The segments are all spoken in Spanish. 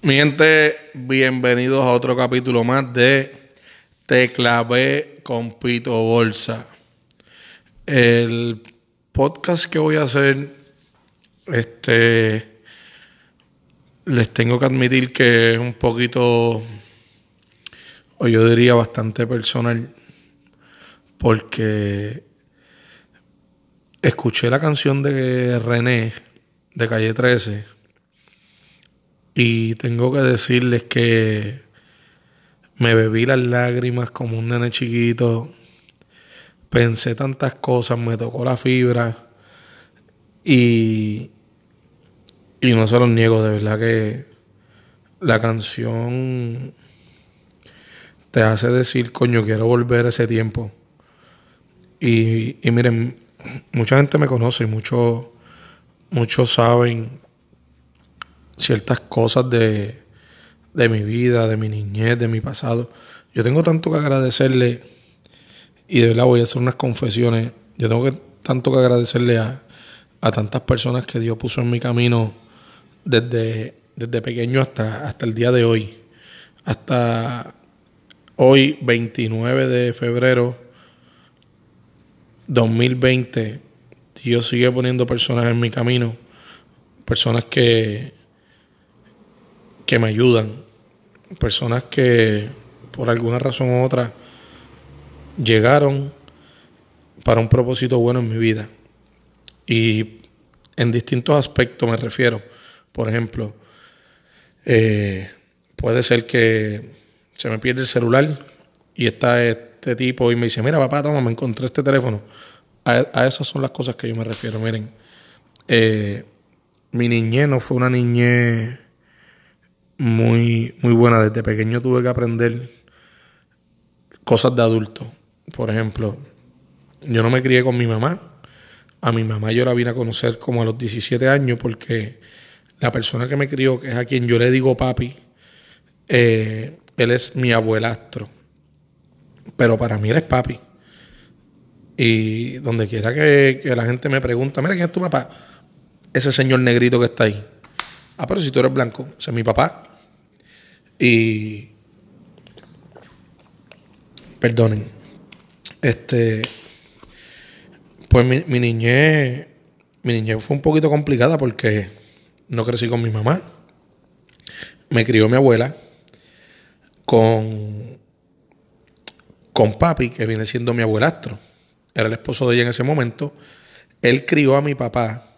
Mi gente, bienvenidos a otro capítulo más de Te clavé con Pito Bolsa. El podcast que voy a hacer, este, les tengo que admitir que es un poquito, o yo diría bastante personal, porque escuché la canción de René de Calle 13 y tengo que decirles que me bebí las lágrimas como un nene chiquito. Pensé tantas cosas, me tocó la fibra. Y, y no se los niego, de verdad que la canción te hace decir, coño, quiero volver a ese tiempo. Y, y miren, mucha gente me conoce y muchos muchos saben ciertas cosas de, de mi vida, de mi niñez, de mi pasado. Yo tengo tanto que agradecerle y de verdad voy a hacer unas confesiones. Yo tengo que, tanto que agradecerle a, a tantas personas que Dios puso en mi camino desde, desde pequeño hasta, hasta el día de hoy. Hasta hoy, 29 de febrero 2020, Dios sigue poniendo personas en mi camino. Personas que, que me ayudan, personas que por alguna razón u otra llegaron para un propósito bueno en mi vida. Y en distintos aspectos me refiero. Por ejemplo, eh, puede ser que se me pierde el celular y está este tipo y me dice, mira papá, toma, me encontré este teléfono. A, esas son las cosas que yo me refiero. Miren, eh, mi niñez no fue una niñez muy, muy buena. Desde pequeño tuve que aprender cosas de adulto. Por ejemplo, yo no me crié con mi mamá. A mi mamá yo la vine a conocer como a los 17 años porque la persona que me crió, que es a quien yo le digo papi, eh, él es mi abuelastro. Pero para mí él es papi. Y donde quiera que, la gente me pregunta, mira, ¿quién es tu papá? Ese señor negrito que está ahí. Ah, pero si tú eres blanco, ese es mi papá. Y. Perdonen. Este. Pues mi, mi niñez. Mi niñez fue un poquito complicada porque no crecí con mi mamá. Me crió mi abuela con. con papi, que viene siendo mi abuelastro. Era el esposo de ella en ese momento. Él crió a mi papá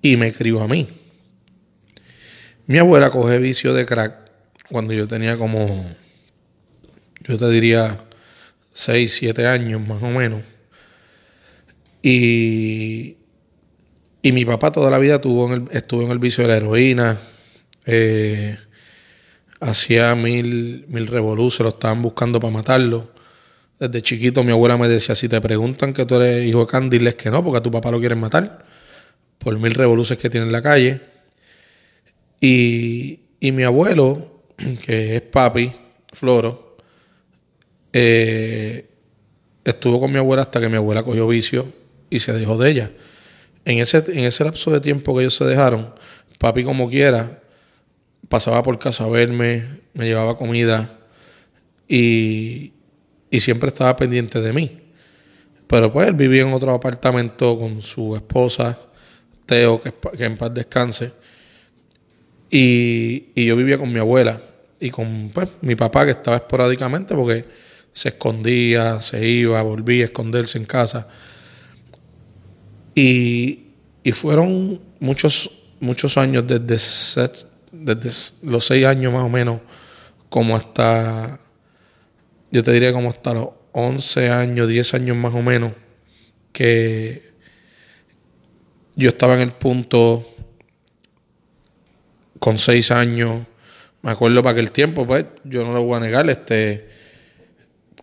y me crió a mí. Mi abuela coge vicio de crack cuando yo tenía como, yo te diría, 6, 7 años más o menos. Y, y mi papá toda la vida tuvo en el, estuvo en el vicio de la heroína. Eh, hacía mil, mil revoluciones, lo estaban buscando para matarlo. Desde chiquito mi abuela me decía, si te preguntan que tú eres hijo de Candy, diles que no, porque a tu papá lo quieren matar. Por mil revoluciones que tiene en la calle. Y, mi abuelo, que es papi, Floro, eh, estuvo con mi abuela hasta que mi abuela cogió vicio y se dejó de ella. En ese, en ese lapso de tiempo que ellos se dejaron, papi como quiera, pasaba por casa a verme, me llevaba comida y, y siempre estaba pendiente de mí. Pero pues él vivía en otro apartamento con su esposa, Teo, que, que en paz descanse. Y, yo vivía con mi abuela y con pues, mi papá que estaba esporádicamente porque se escondía, se iba, volvía a esconderse en casa. Y, fueron muchos, muchos años desde, desde los seis años más o menos, como hasta, yo te diría como hasta los once años, diez años más o menos, que yo estaba en el punto con seis años, me acuerdo para aquel tiempo, pues yo no lo voy a negar, este,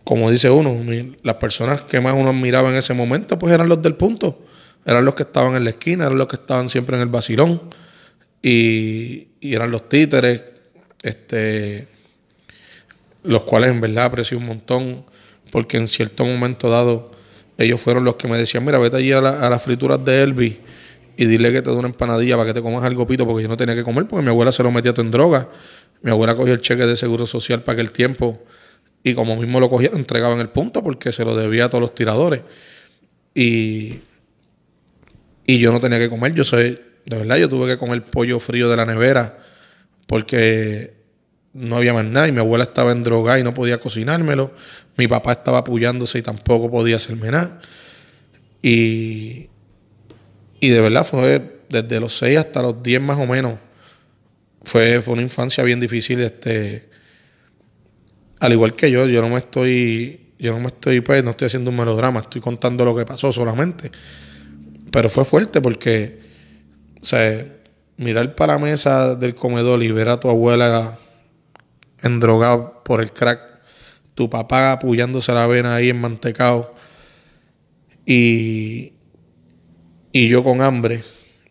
como dice uno, las personas que más uno admiraba en ese momento, pues eran los del punto, eran los que estaban en la esquina, eran los que estaban siempre en el vacilón, y, eran los títeres, este, los cuales en verdad aprecio un montón, porque en cierto momento dado, ellos fueron los que me decían, mira, vete allí a, las frituras de Elvis y dile que te dé una empanadilla para que te comas algo pito porque yo no tenía que comer porque mi abuela se lo metía todo en droga. Mi abuela cogió el cheque de seguro social para aquel tiempo y como mismo lo cogía, lo entregaba en el punto porque se lo debía a todos los tiradores. Y, y yo no tenía que comer. Yo soy, de verdad, yo tuve que comer pollo frío de la nevera porque no había más nada y mi abuela estaba en droga y no podía cocinármelo. Mi papá estaba apoyándose y tampoco podía hacerme nada. Y, y de verdad fue desde los 6 hasta los 10 más o menos. Fue, fue una infancia bien difícil. Este, al igual que yo, yo no me estoy, yo no me estoy, pues, no estoy haciendo un melodrama, estoy contando lo que pasó solamente. Pero fue fuerte porque, o sea, mirar para la mesa del comedor y ver a tu abuela endrogada por el crack, tu papá apoyándose la vena ahí en mantecao y, y yo con hambre.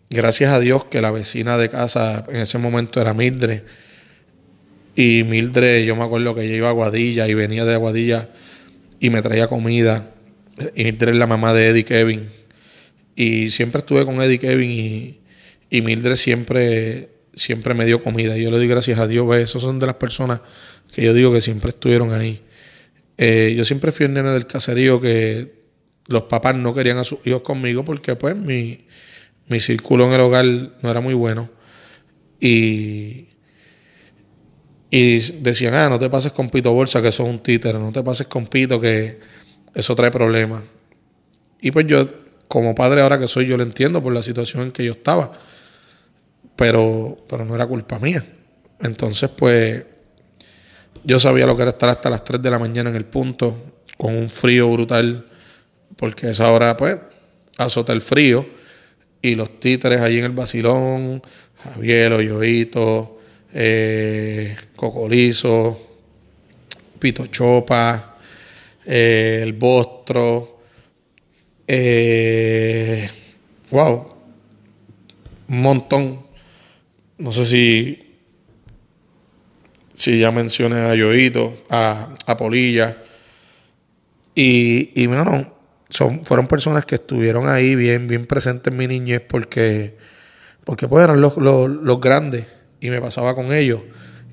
Gracias a Dios que la vecina de casa en ese momento era Mildred. Y Mildred, yo me acuerdo que ella iba a Aguadilla y venía de Aguadilla y me traía comida. Y Mildred es la mamá de Eddie Kevin. Y siempre estuve con Eddie Kevin y, y Mildred siempre, siempre me dio comida. Y yo le doy gracias a Dios. Esos son de las personas que yo digo que siempre estuvieron ahí. Eh, yo siempre fui el nene del caserío que los papás no querían a sus hijos conmigo porque pues mi, mi círculo en el hogar no era muy bueno. Y, y decían, ah, no te pases con Pito Bolsa, que eso es un títere, no te pases con Pito, que eso trae problemas. Y pues yo, como padre ahora que soy, yo lo entiendo por la situación en que yo estaba, pero, pero no era culpa mía. Entonces, pues, yo sabía lo que era estar hasta las 3 de la mañana en el punto, con un frío brutal porque esa hora, pues, azota el frío y los títeres allí en el Basilón, Javier, Oyoito, eh, Cocolizo, Pito Chopa, eh, el Bostro, eh, wow, un montón. No sé si, si ya mencioné a Yoito, a, a Polilla. Y, y bueno, son, fueron personas que estuvieron ahí bien, bien presentes en mi niñez porque, porque pues eran los, los, grandes y me pasaba con ellos.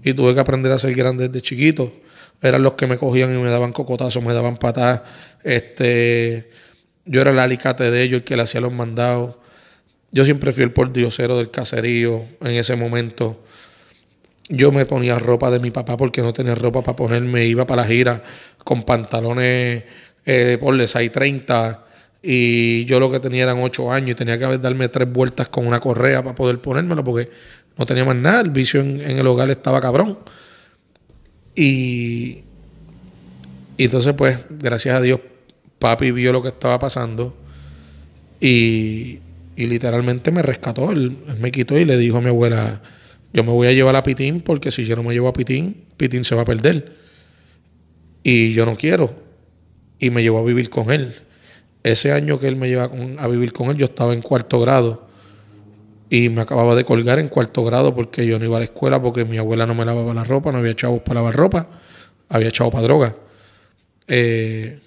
Y tuve que aprender a ser grande desde chiquito. Eran los que me cogían y me daban cocotazos, me daban patadas. Este, yo era el alicate de ellos, el que le hacía los mandados. Yo siempre fui el pordiosero del caserío en ese momento. Yo me ponía ropa de mi papá porque no tenía ropa para ponerme. Iba para la gira con pantalones eh, ponle 630 y yo lo que tenía eran 8 años y tenía que darme tres vueltas con una correa para poder ponérmelo porque no tenía más nada, el vicio en, el hogar estaba cabrón. Y, y entonces pues gracias a Dios papi vio lo que estaba pasando y, y literalmente me rescató, él, me quitó y le dijo a mi abuela, yo me voy a llevar a Pitín porque si yo no me llevo a Pitín, Pitín se va a perder. Y yo no quiero y me llevó a vivir con él. Ese año que él me lleva a vivir con él, yo estaba en cuarto grado y me acababa de colgar en cuarto grado porque yo no iba a la escuela porque mi abuela no me lavaba la ropa, no había chavos para lavar ropa, había chavos para droga. Eh,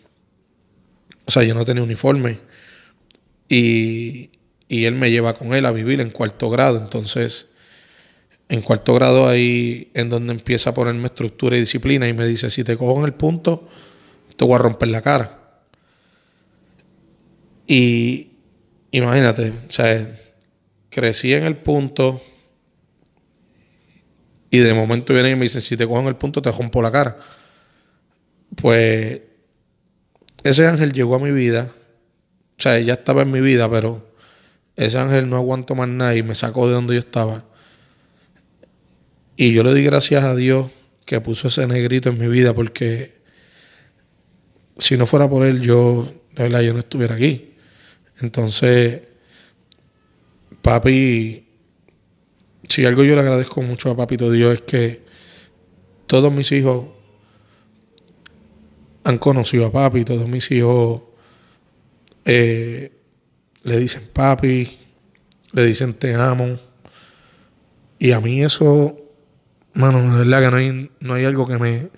o sea, yo no tenía uniforme. Y, y él me lleva con él a vivir en cuarto grado. Entonces, en cuarto grado ahí en donde empieza a ponerme estructura y disciplina y me dice, si te cojo en el punto, te voy a romper la cara. Y imagínate, o sea, crecí en el punto y de momento vienen y me dicen, si te cogen el punto te rompo la cara. Pues ese ángel llegó a mi vida, o sea, ya estaba en mi vida, pero ese ángel no aguantó más nada y me sacó de donde yo estaba. Y yo le di gracias a Dios que puso ese negrito en mi vida porque si no fuera por él, yo, de verdad, yo no estuviera aquí. Entonces, papi, si algo yo le agradezco mucho a papito Dios es que todos mis hijos han conocido a papi, todos mis hijos eh, le dicen papi, le dicen te amo. Y a mí eso, mano, de verdad que no hay, no hay algo que me,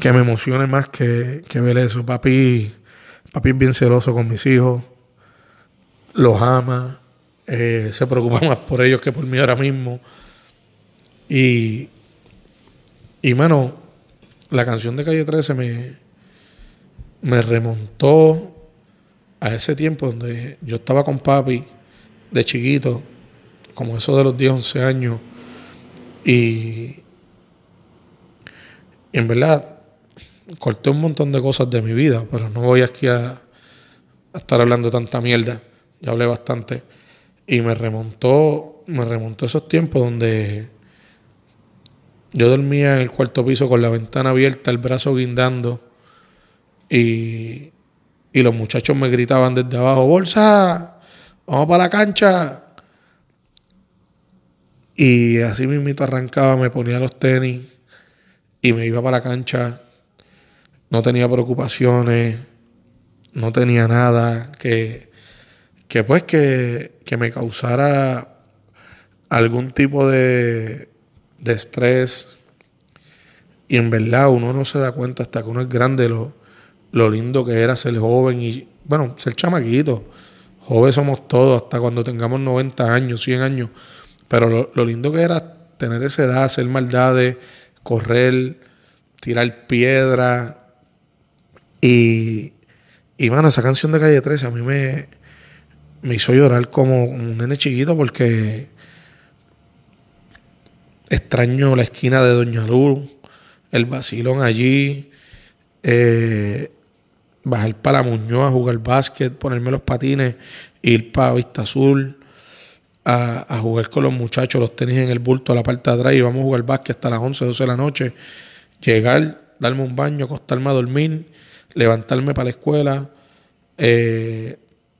que me emocione más que, que ver eso. Papi, papi es bien celoso con mis hijos, los ama, eh, se preocupa más por ellos que por mí ahora mismo. Y, y mano, la canción de Calle 13 me, me remontó a ese tiempo donde yo estaba con papi de chiquito, como eso de los 10, 11 años, y, en verdad corté un montón de cosas de mi vida, pero no voy aquí a, estar hablando tanta mierda, ya hablé bastante, y me remontó, me remontó esos tiempos donde yo dormía en el cuarto piso con la ventana abierta, el brazo guindando, y y los muchachos me gritaban desde abajo, bolsa, vamos para la cancha. Y así mismito arrancaba, me ponía los tenis y me iba para la cancha. No tenía preocupaciones, no tenía nada que, que pues que, que me causara algún tipo de, de estrés. Y en verdad uno no se da cuenta hasta que uno es grande lo, lo lindo que era ser joven y, bueno, ser chamaquito. Jóvenes somos todos, hasta cuando tengamos 90 años, 100 años. Pero lo, lindo que era tener esa edad, hacer maldades, correr, tirar piedra. Y, y, mano, esa canción de Calle 13 a mí me, me hizo llorar como un nene chiquito porque extraño la esquina de Doña Luz, el vacilón allí, eh, bajar para Muñoz a jugar básquet, ponerme los patines, ir para Vista Azul a, jugar con los muchachos, los tenis en el bulto a la parte de atrás y vamos a jugar básquet hasta las 11, 12 de la noche. Llegar, darme un baño, acostarme a dormir, levantarme para la escuela, eh,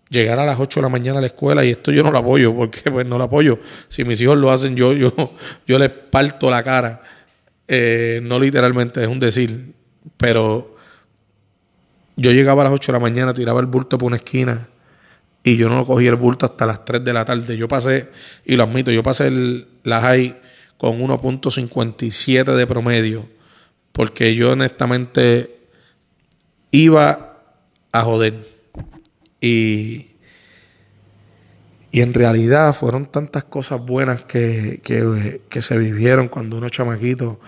llegar a las 8 de la mañana a la escuela y esto yo no lo apoyo, porque pues no lo apoyo. Si mis hijos lo hacen, yo, yo, yo les parto la cara. Eh, no literalmente, es un decir, pero yo llegaba a las 8 de la mañana, tiraba el bulto por una esquina y yo no cogía el bulto hasta las 3 de la tarde. Yo pasé, y lo admito, yo pasé el, la high con 1.57 de promedio porque yo honestamente iba a joder. Y, y en realidad fueron tantas cosas buenas que, que, se vivieron cuando uno chamaquito.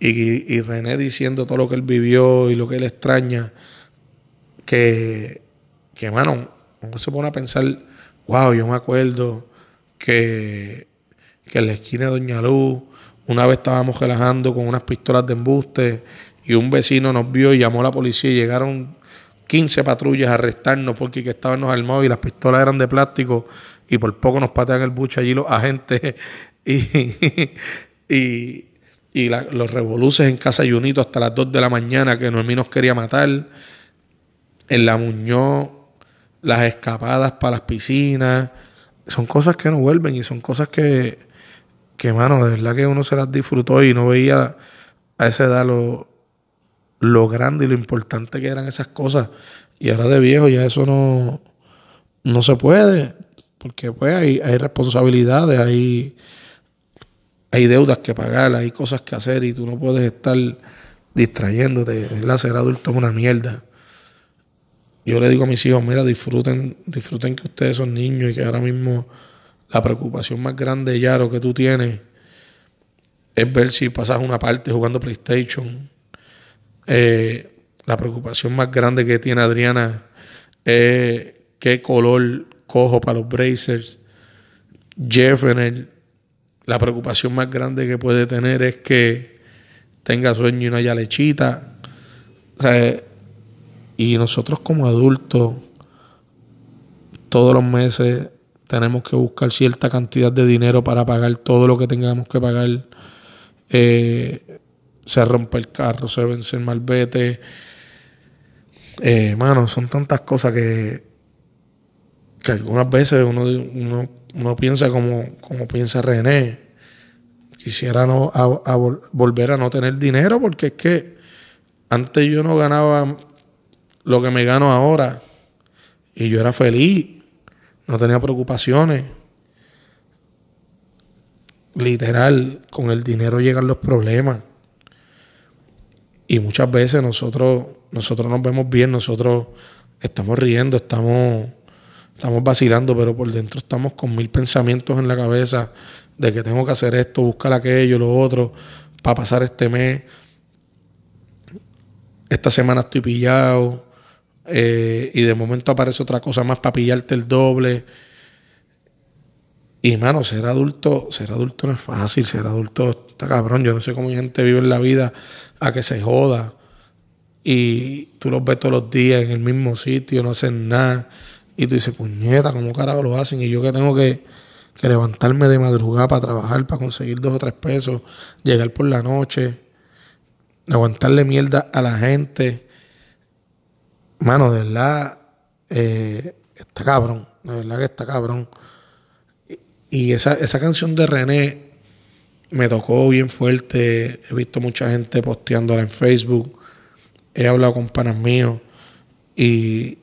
Y, y René diciendo todo lo que él vivió y lo que él extraña que, que mano, uno se pone a pensar, wow, yo me acuerdo que, que en la esquina de Doña Luz, una vez estábamos relajando con unas pistolas de embuste y un vecino nos vio y llamó a la policía y llegaron 15 patrullas a arrestarnos porque que estábamos armados y las pistolas eran de plástico y por poco nos patean el buche allí los agentes. Y, y, y los revoluces en Casa Junito hasta las 2 de la mañana que Noemí nos quería matar. En la Muñoz, las escapadas para las piscinas, son cosas que no vuelven y son cosas que, que mano, de verdad que uno se las disfrutó y no veía a esa edad lo, lo grande y lo importante que eran esas cosas. Y ahora de viejo ya eso no, no se puede, porque pues hay, hay responsabilidades, hay, hay deudas que pagar, hay cosas que hacer y tú no puedes estar distrayéndote. El ser adulto es una mierda yo le digo a mis hijos, mira, disfruten, disfruten que ustedes son niños y que ahora mismo la preocupación más grande, ya lo que tú tienes, es ver si pasas una parte jugando PlayStation. Eh, la preocupación más grande que tiene Adriana es qué color cojo para los Brazers. Jefferson, la preocupación más grande que puede tener es que tenga sueño y no haya lechita. Y nosotros como adultos, todos los meses tenemos que buscar cierta cantidad de dinero para pagar todo lo que tengamos que pagar. Eh, se rompe el carro, se vence el malvete. Eh, mano, son tantas cosas que, que algunas veces uno, uno, piensa como, como piensa René. Quisiera no, volver a no tener dinero porque es que antes yo no ganaba lo que me gano ahora. Y yo era feliz, no tenía preocupaciones. Literal, con el dinero llegan los problemas. Y muchas veces nosotros, nosotros nos vemos bien, nosotros estamos riendo, estamos, estamos vacilando, pero por dentro estamos con mil pensamientos en la cabeza de que tengo que hacer esto, buscar aquello, lo otro, para pasar este mes. Esta semana estoy pillado. Eh, y de momento aparece otra cosa más para pillarte el doble. Y mano, ser adulto, ser adulto no es fácil, ser adulto está cabrón. Yo no sé cómo hay gente vive en la vida a que se joda. Y tú los ves todos los días en el mismo sitio, no hacen nada. Y tú dices, puñeta, ¿cómo carajo lo hacen? Y yo que tengo que, levantarme de madrugada para trabajar, para conseguir dos o tres pesos, llegar por la noche, aguantarle mierda a la gente. Mano, de verdad, eh, está cabrón. De verdad que está cabrón. Y, esa, esa canción de René me tocó bien fuerte. He visto mucha gente posteándola en Facebook. He hablado con panas míos. Y,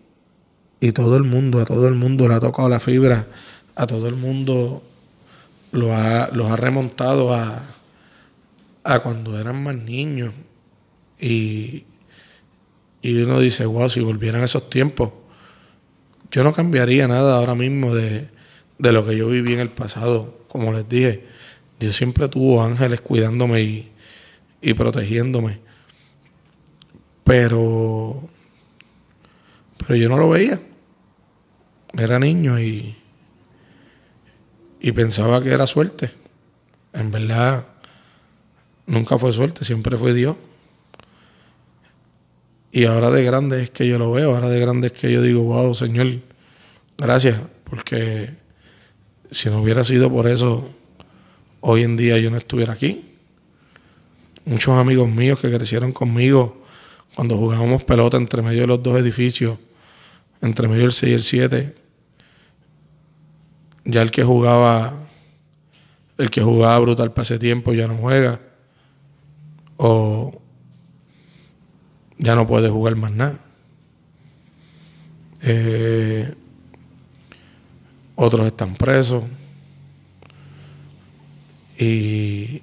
y todo el mundo, a todo el mundo le ha tocado la fibra, a todo el mundo lo ha, los ha remontado a, a cuando eran más niños. Y, y uno dice, wow, si volvieran esos tiempos, yo no cambiaría nada ahora mismo de, de lo que yo viví en el pasado. Como les dije, Dios siempre tuvo ángeles cuidándome y, y protegiéndome. Pero, pero yo no lo veía era niño y, y pensaba que era suerte. En verdad, nunca fue suerte, siempre fue Dios. Y ahora de grande es que yo lo veo, ahora de grande es que yo digo, wow, Señor, gracias, porque si no hubiera sido por eso, hoy en día yo no estuviera aquí. Muchos amigos míos que crecieron conmigo cuando jugábamos pelota entre medio de los dos edificios, entre medio del 6 y el 7, ya el que jugaba, el que jugaba brutal para ese tiempo ya no juega. O ya no puede jugar más nada. Eh, otros están presos. Y,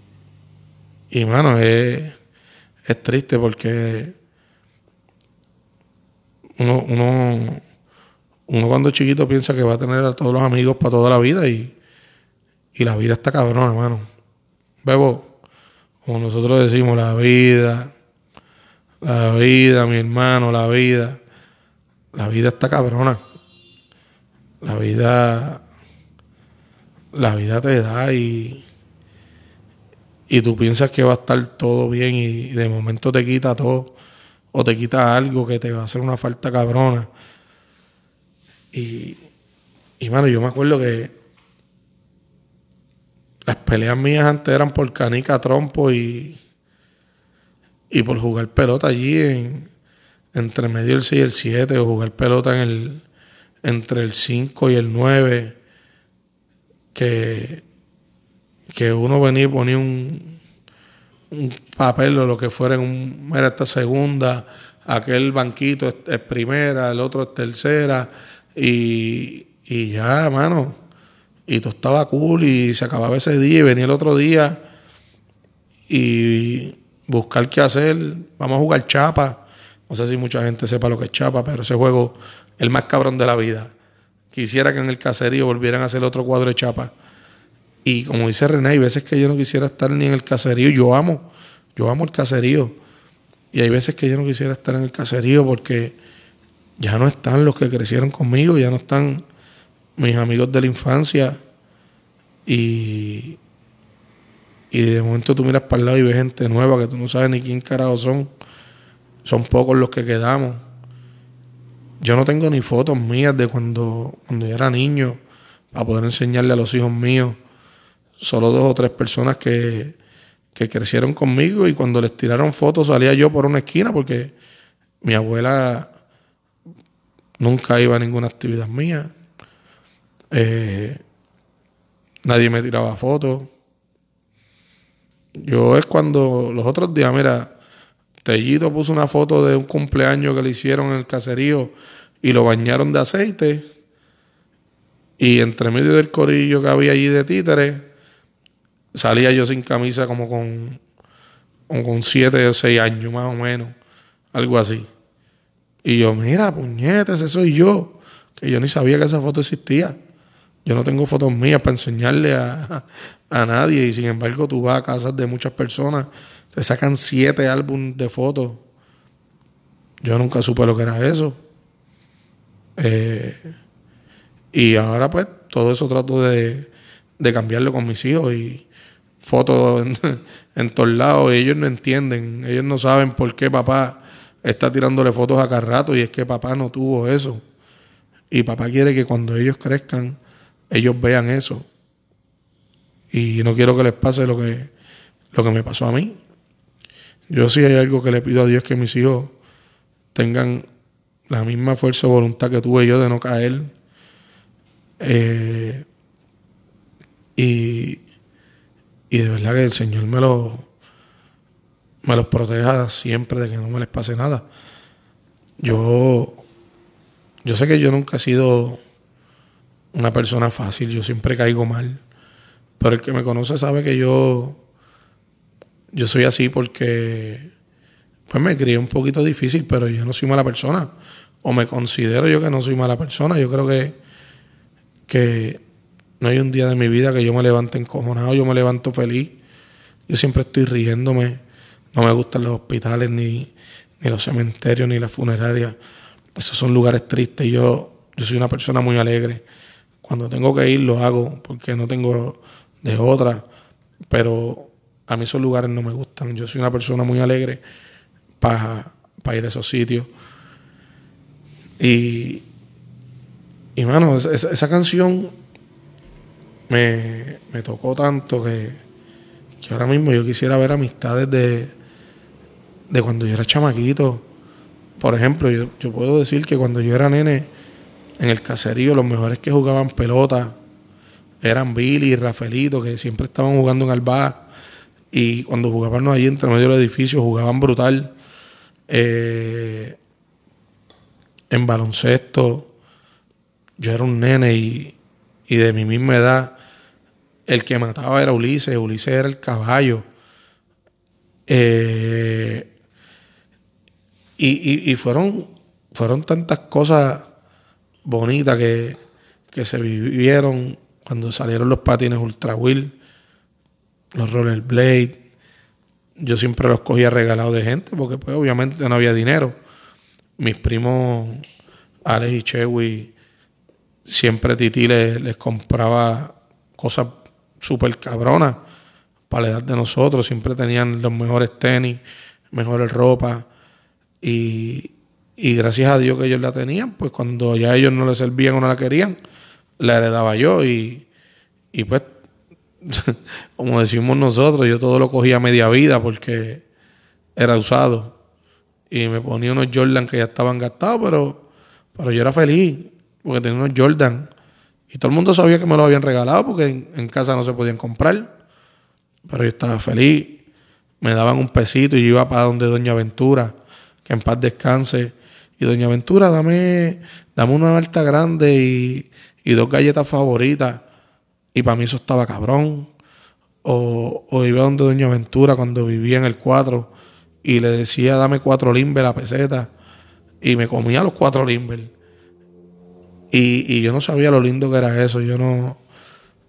y mano, es, es triste porque uno, uno uno cuando chiquito piensa que va a tener a todos los amigos para toda la vida y, la vida está cabrona, hermano. Bebo, como nosotros decimos, la vida, la vida, mi hermano, la vida. La vida está cabrona. La vida, la vida te da y, y tú piensas que va a estar todo bien y de momento te quita todo o te quita algo que te va a hacer una falta cabrona. Y, y mano, yo me acuerdo que las peleas mías antes eran por canica, trompo y, y por jugar pelota allí en, entre medio del 6 y el 7 o jugar pelota en el, entre el 5 y el 9 que, que uno venía y ponía un, un papel o lo que fuera en un, era esta segunda, aquel banquito es primera, el otro es tercera y, y ya, mano. Y todo estaba cool y se acababa ese día y venía el otro día y buscar qué hacer. Vamos a jugar chapa. No sé si mucha gente sepa lo que es chapa, pero ese juego es el más cabrón de la vida. Quisiera que en el caserío volvieran a hacer otro cuadro de chapa. Y como dice René, hay veces que yo no quisiera estar ni en el caserío. Yo amo, yo amo el caserío. Y hay veces que yo no quisiera estar en el caserío porque ya no están los que crecieron conmigo, ya no están mis amigos de la infancia. Y, y de momento tú miras para el lado y ves gente nueva que tú no sabes ni quién carajo son. Son pocos los que quedamos. Yo no tengo ni fotos mías de cuando, cuando yo era niño para poder enseñarle a los hijos míos. Solo dos o tres personas que, que crecieron conmigo y cuando les tiraron fotos salía yo por una esquina porque mi abuela Nunca iba a ninguna actividad mía. Eh, nadie me tiraba fotos. Yo es cuando los otros días, mira, Tellito puso una foto de un cumpleaños que le hicieron en el caserío y lo bañaron de aceite. Y entre medio del corillo que había allí de títeres, salía yo sin camisa como con, con siete o seis años más o menos, algo así. Y yo, mira, puñetes, ese soy yo. que yo ni sabía que esa foto existía. Yo no tengo fotos mías para enseñarle a, a nadie y sin embargo tú vas a casas de muchas personas, te sacan siete álbumes de fotos. Yo nunca supe lo que era eso. Eh, y ahora pues todo eso trato de, de cambiarlo con mis hijos y fotos en, todos lados. ellos no entienden, ellos no saben por qué papá está tirándole fotos a cada rato y es que papá no tuvo eso. Y papá quiere que cuando ellos crezcan, ellos vean eso. Y no quiero que les pase lo que, lo que me pasó a mí. Yo sí hay algo que le pido a Dios que mis hijos tengan la misma fuerza o voluntad que tuve yo de no caer. Eh, y, y de verdad que el Señor me lo me los proteja siempre de que no me les pase nada. Yo yo sé que yo nunca he sido una persona fácil, yo siempre caigo mal. Pero el que me conoce sabe que yo, yo soy así porque pues me crié un poquito difícil, pero yo no soy mala persona. O me considero yo que no soy mala persona. Yo creo que, que no hay un día de mi vida que yo me levante encojonado, yo me levanto feliz. Yo siempre estoy riéndome. No me gustan los hospitales, ni, ni los cementerios, ni las funerarias. Esos son lugares tristes. Yo, yo soy una persona muy alegre. Cuando tengo que ir, lo hago, porque no tengo de otra, pero a mí esos lugares no me gustan. Yo soy una persona muy alegre para ir a esos sitios. Y, y mano, esa, canción me, me, tocó tanto que, que, ahora mismo yo quisiera ver amistades de, de cuando yo era chamaquito. Por ejemplo, yo, yo puedo decir que cuando yo era nene, en el caserío, los mejores que jugaban pelota eran Billy y Rafaelito, que siempre estaban jugando en Alba. Y cuando jugaban ahí entre medio del edificio, jugaban brutal. Eh, en baloncesto, yo era un nene y, de mi misma edad, el que mataba era Ulises, Ulises era el caballo. Eh, y, y, fueron, fueron tantas cosas bonitas que, que se vivieron cuando salieron los patines Ultra Wheel, los Rollerblade, yo siempre los cogía regalados de gente porque pues obviamente no había dinero. Mis primos Alex y Chewy, siempre Titi les, compraba cosas súper cabronas para la edad de nosotros. Siempre tenían los mejores tenis, mejores ropa. Y, y gracias a Dios que ellos la tenían, pues cuando ya ellos no les servían o no la querían, la heredaba yo y, y pues, como decimos nosotros, yo todo lo cogía a media vida porque era usado. Y me ponía unos Jordan que ya estaban gastados, pero, pero yo era feliz porque tenía unos Jordan. Y todo el mundo sabía que me los habían regalado porque en, casa no se podían comprar. Pero yo estaba feliz. Me daban un pesito y yo iba para donde Doña Ventura, que en paz descanse. Y Doña Ventura, dame, dame una alta grande y, dos galletas favoritas. Y para mí eso estaba cabrón. O, iba donde Doña Ventura cuando vivía en el 4 y le decía, dame cuatro limber a peseta. Y me comía los cuatro limber. Y, yo no sabía lo lindo que era eso. Yo no,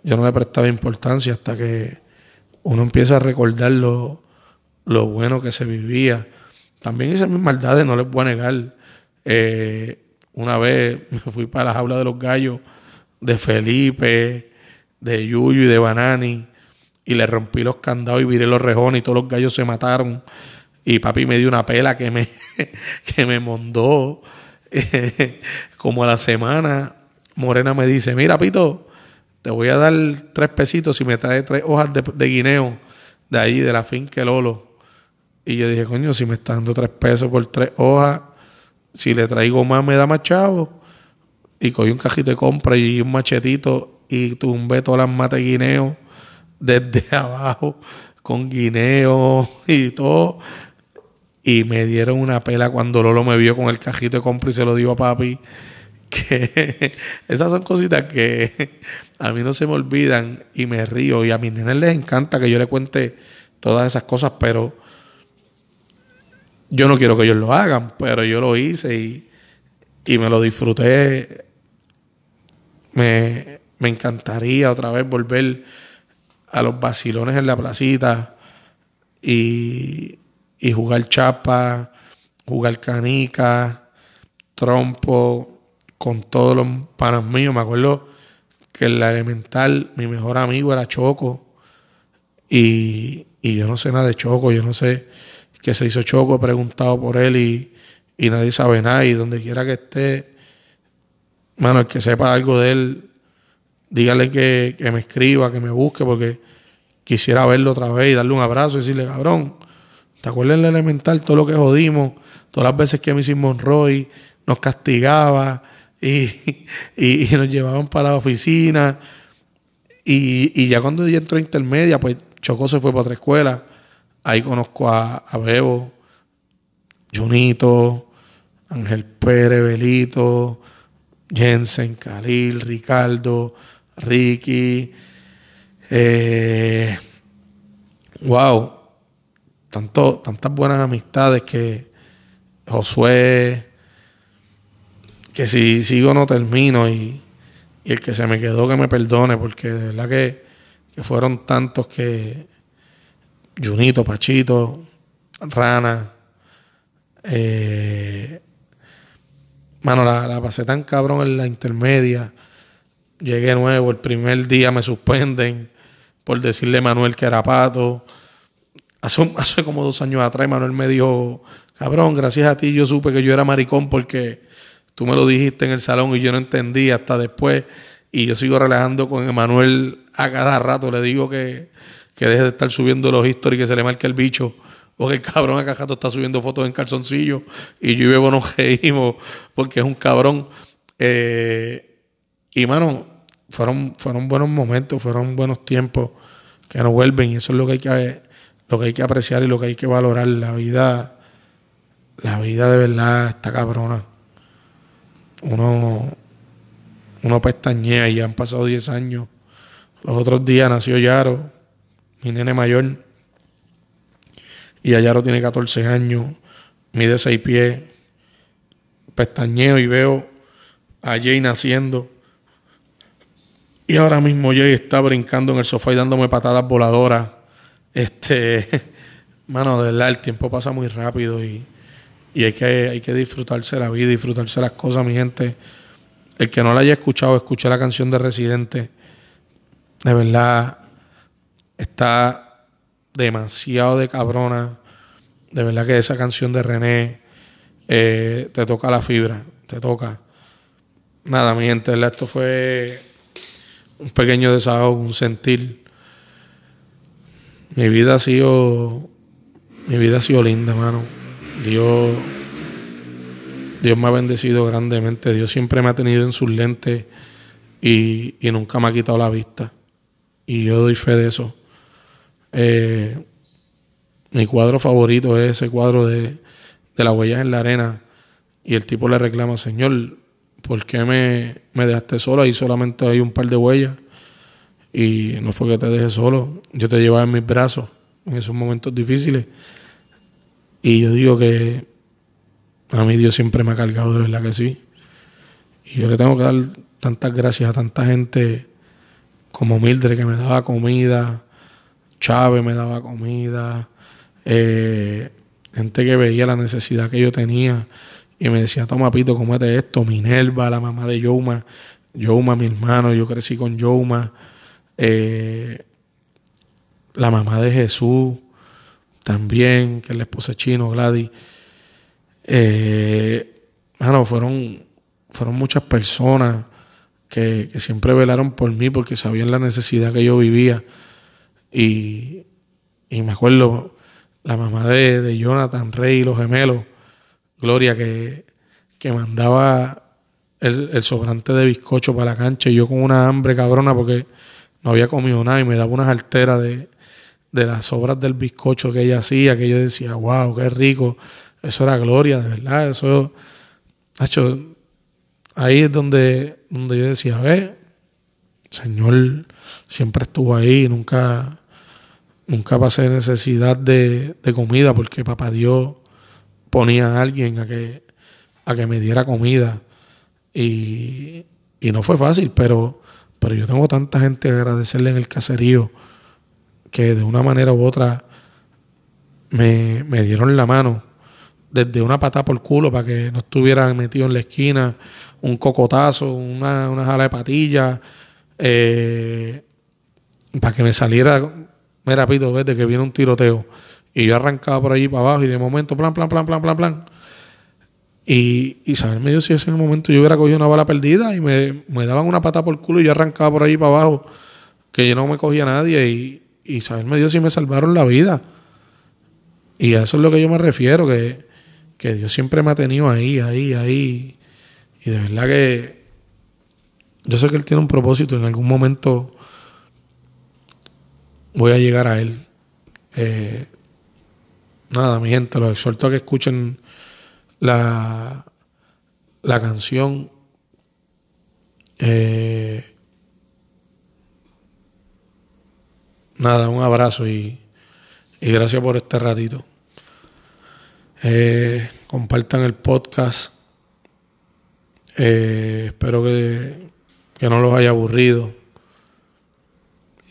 yo no le prestaba importancia hasta que uno empieza a recordar lo, lo bueno que se vivía. También hice mis maldades, no les voy a negar. Eh, una vez me fui para la jaula de los gallos de Felipe, de Yuyu y de Banani, y le rompí los candados y viré los rejones y todos los gallos se mataron. Y papi me dio una pela que me, que me mondó. como a la semana, Morena me dice, mira Pito, te voy a dar tres pesitos si me traes tres hojas de, guineo de ahí, de la finca Lolo. Y yo dije, coño, si me está dando tres pesos por tres hojas, si le traigo más me da más chavo y cogí un cajito de compra y un machetito y tumbé todas las matas de guineo desde abajo con guineo y todo. Y me dieron una pela cuando Lolo me vio con el cajito de compra y se lo dio a papi. Que esas son cositas que a mí no se me olvidan y me río. Y a mis nenes les encanta que yo le cuente todas esas cosas, pero yo no quiero que ellos lo hagan, pero yo lo hice y, y me lo disfruté me, me encantaría otra vez volver a los vacilones en la placita y, y jugar chapa, jugar canica, trompo, con todos los panas míos. Me acuerdo que en la elemental mi mejor amigo era Choco y, y yo no sé nada de Choco, yo no sé qué se hizo Choco, he preguntado por él y, y nadie sabe nada y donde quiera que esté, mano, el que sepa algo de él, dígale que, que me escriba, que me busque porque quisiera verlo otra vez y darle un abrazo y decirle, cabrón, ¿te acuerdas en la elemental todo lo que jodimos? Todas las veces que Missy Monroy nos castigaba y, y, nos llevaban para la oficina. Y, y, ya cuando yo entró a intermedia, pues Chocó se fue para otra escuela. Ahí conozco a, a Bebo, Junito, Ángel Pérez, Belito, Jensen, Khalil, Ricardo, Ricky. Eh, wow, tanto, tantas buenas amistades que Josué, que si sigo no termino y, el que se me quedó que me perdone, porque de verdad que, fueron tantos que Junito, Pachito, Rana, eh, mano, la, la pasé tan cabrón en la intermedia. Llegué nuevo, el primer día me suspenden por decirle a Manuel que era pato. Hace, hace como dos años atrás Manuel me dijo, cabrón, gracias a ti yo supe que yo era maricón porque tú me lo dijiste en el salón y yo no entendí hasta después. Y yo sigo relajando con Emanuel a cada rato. Le digo que, que deje de estar subiendo los historias y que se le marque el bicho. Porque el cabrón acá rato está subiendo fotos en calzoncillo. Y yo y Bebo nos reímos porque es un cabrón. Eh, y mano, fueron, fueron buenos momentos, fueron buenos tiempos que no vuelven y eso es lo que hay que lo que hay que apreciar y lo que hay que valorar la vida la vida de verdad está cabrona. Uno uno pestañea y ya han pasado 10 años. Los otros días nació Yaro mi nene mayor y Yaro tiene 14 años mide 6 pies. Pestañeo y veo a Jay naciendo. Y ahora mismo Jay está brincando en el sofá y dándome patadas voladoras. Este, mano, de verdad, el tiempo pasa muy rápido y, hay, que, hay que disfrutarse la vida, disfrutarse las cosas, mi gente. El que no la haya escuchado, escuché la canción de Residente. De verdad, está demasiado de cabrona. De verdad que esa canción de René eh, te toca la fibra, te toca. Nada, mi gente, esto fue un pequeño desahogo, un sentir. Mi vida ha sido, mi vida ha sido linda, mano. Dios, Dios me ha bendecido grandemente. Dios siempre me ha tenido en sus lentes y, nunca me ha quitado la vista. Y yo doy fe de eso. Eh, mi cuadro favorito es ese cuadro de, de las huellas en la arena. Y el tipo le reclama, Señor, ¿por qué me, me dejaste solo? Ahí solamente hay un par de huellas. Y no fue que te dejé solo, yo te llevaba en mis brazos en esos momentos difíciles. Y yo digo que a mí Dios siempre me ha cargado, de verdad que sí. Y yo le tengo que dar tantas gracias a tanta gente como Mildred que me daba comida, Chávez me daba comida, eh, gente que veía la necesidad que yo tenía y me decía, toma Pito, comete esto. Minerva, la mamá de Yoma, Yoma, mi hermano, yo crecí con Yoma. Eh, la mamá de Jesús también, que es la esposa Chino, Gladys. Eh, fueron, fueron muchas personas que, siempre velaron por mí porque sabían la necesidad que yo vivía. Y, y me acuerdo la mamá de, de Jonathan Rey, los gemelos, Gloria, que, que mandaba el, el, sobrante de bizcocho para la cancha y yo con una hambre cabrona porque no había comido nada y me daba unas alteras de, de las sobras del bizcocho que ella hacía, que yo decía, wow, qué rico. Eso era gloria, de verdad. Eso, hecho, ahí es donde, donde yo decía, ve, Señor siempre estuvo ahí, nunca, nunca pasé necesidad de, de comida porque papá Dios ponía a alguien a que, a que me diera comida. Y, y no fue fácil, pero, pero yo tengo tanta gente que agradecerle en el caserío que de una manera u otra me, me dieron la mano desde una patada por culo para que no estuvieran metido en la esquina, un cocotazo, una, una jala de patilla, eh, para que me saliera, mira, pito, ves, de que viene un tiroteo. Y yo arrancaba por allí para abajo y de momento, plan, plan, plan, plan, plan, plan. Y, saberme Dios si ese momento yo hubiera cogido una bala perdida y me, me daban una patada por culo y yo arrancaba por allí para abajo, que yo no me cogía a nadie y, y Dios si me salvaron la vida. Y a eso es lo que yo me refiero, que, que Dios siempre me ha tenido ahí, ahí, ahí. Y de verdad que yo sé que Él tiene un propósito, en algún momento voy a llegar a Él. Eh, nada, mi gente, los exhorto a que escuchen la, la canción. Eh, nada, un abrazo y, y gracias por este ratito. Eh, compartan el podcast. Eh, espero que, que, no los haya aburrido.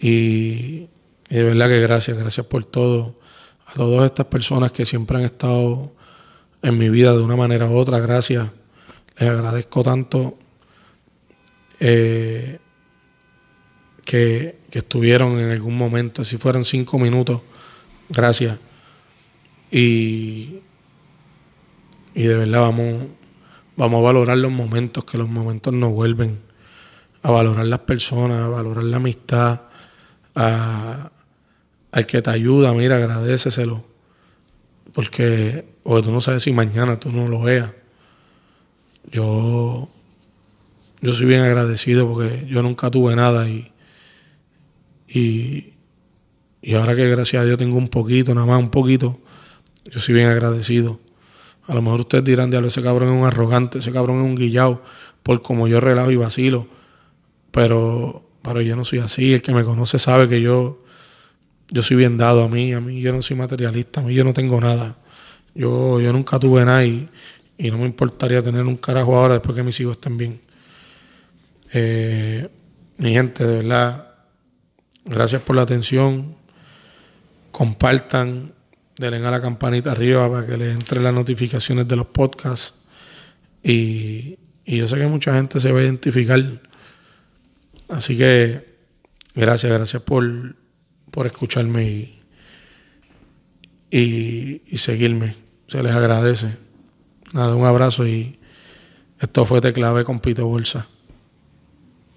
Y, y, de verdad que gracias, gracias por todo. A todas estas personas que siempre han estado en mi vida de una manera u otra, gracias. Les agradezco tanto eh, que, que estuvieron en algún momento, si fueran cinco minutos, gracias. Y, y de verdad vamos, vamos a valorar los momentos, que los momentos nos vuelven. A valorar las personas, a valorar la amistad, a, al que te ayuda, mira, agradeceselo. Porque, porque tú no sabes si mañana tú no lo veas. Yo, yo soy bien agradecido porque yo nunca tuve nada y, y, y ahora que gracias a Dios tengo un poquito, nada más un poquito, yo soy bien agradecido. A lo mejor ustedes dirán, diablo, ese cabrón es un arrogante, ese cabrón es un guillao, por como yo relajo y vacilo. Pero, pero yo no soy así. El que me conoce sabe que yo, yo soy bien dado a mí. A mí yo no soy materialista, a mí yo no tengo nada. Yo, yo nunca tuve nada y, y no me importaría tener un carajo ahora después que mis hijos estén bien. Eh, mi gente, de verdad, gracias por la atención. Compartan denle a la campanita arriba para que les entre las notificaciones de los podcasts. Y, y yo sé que mucha gente se va a identificar. Así que gracias, gracias por, por escucharme y, y, seguirme. Se les agradece. Nada, un abrazo y esto fue Te Clave con Pito Bolsa.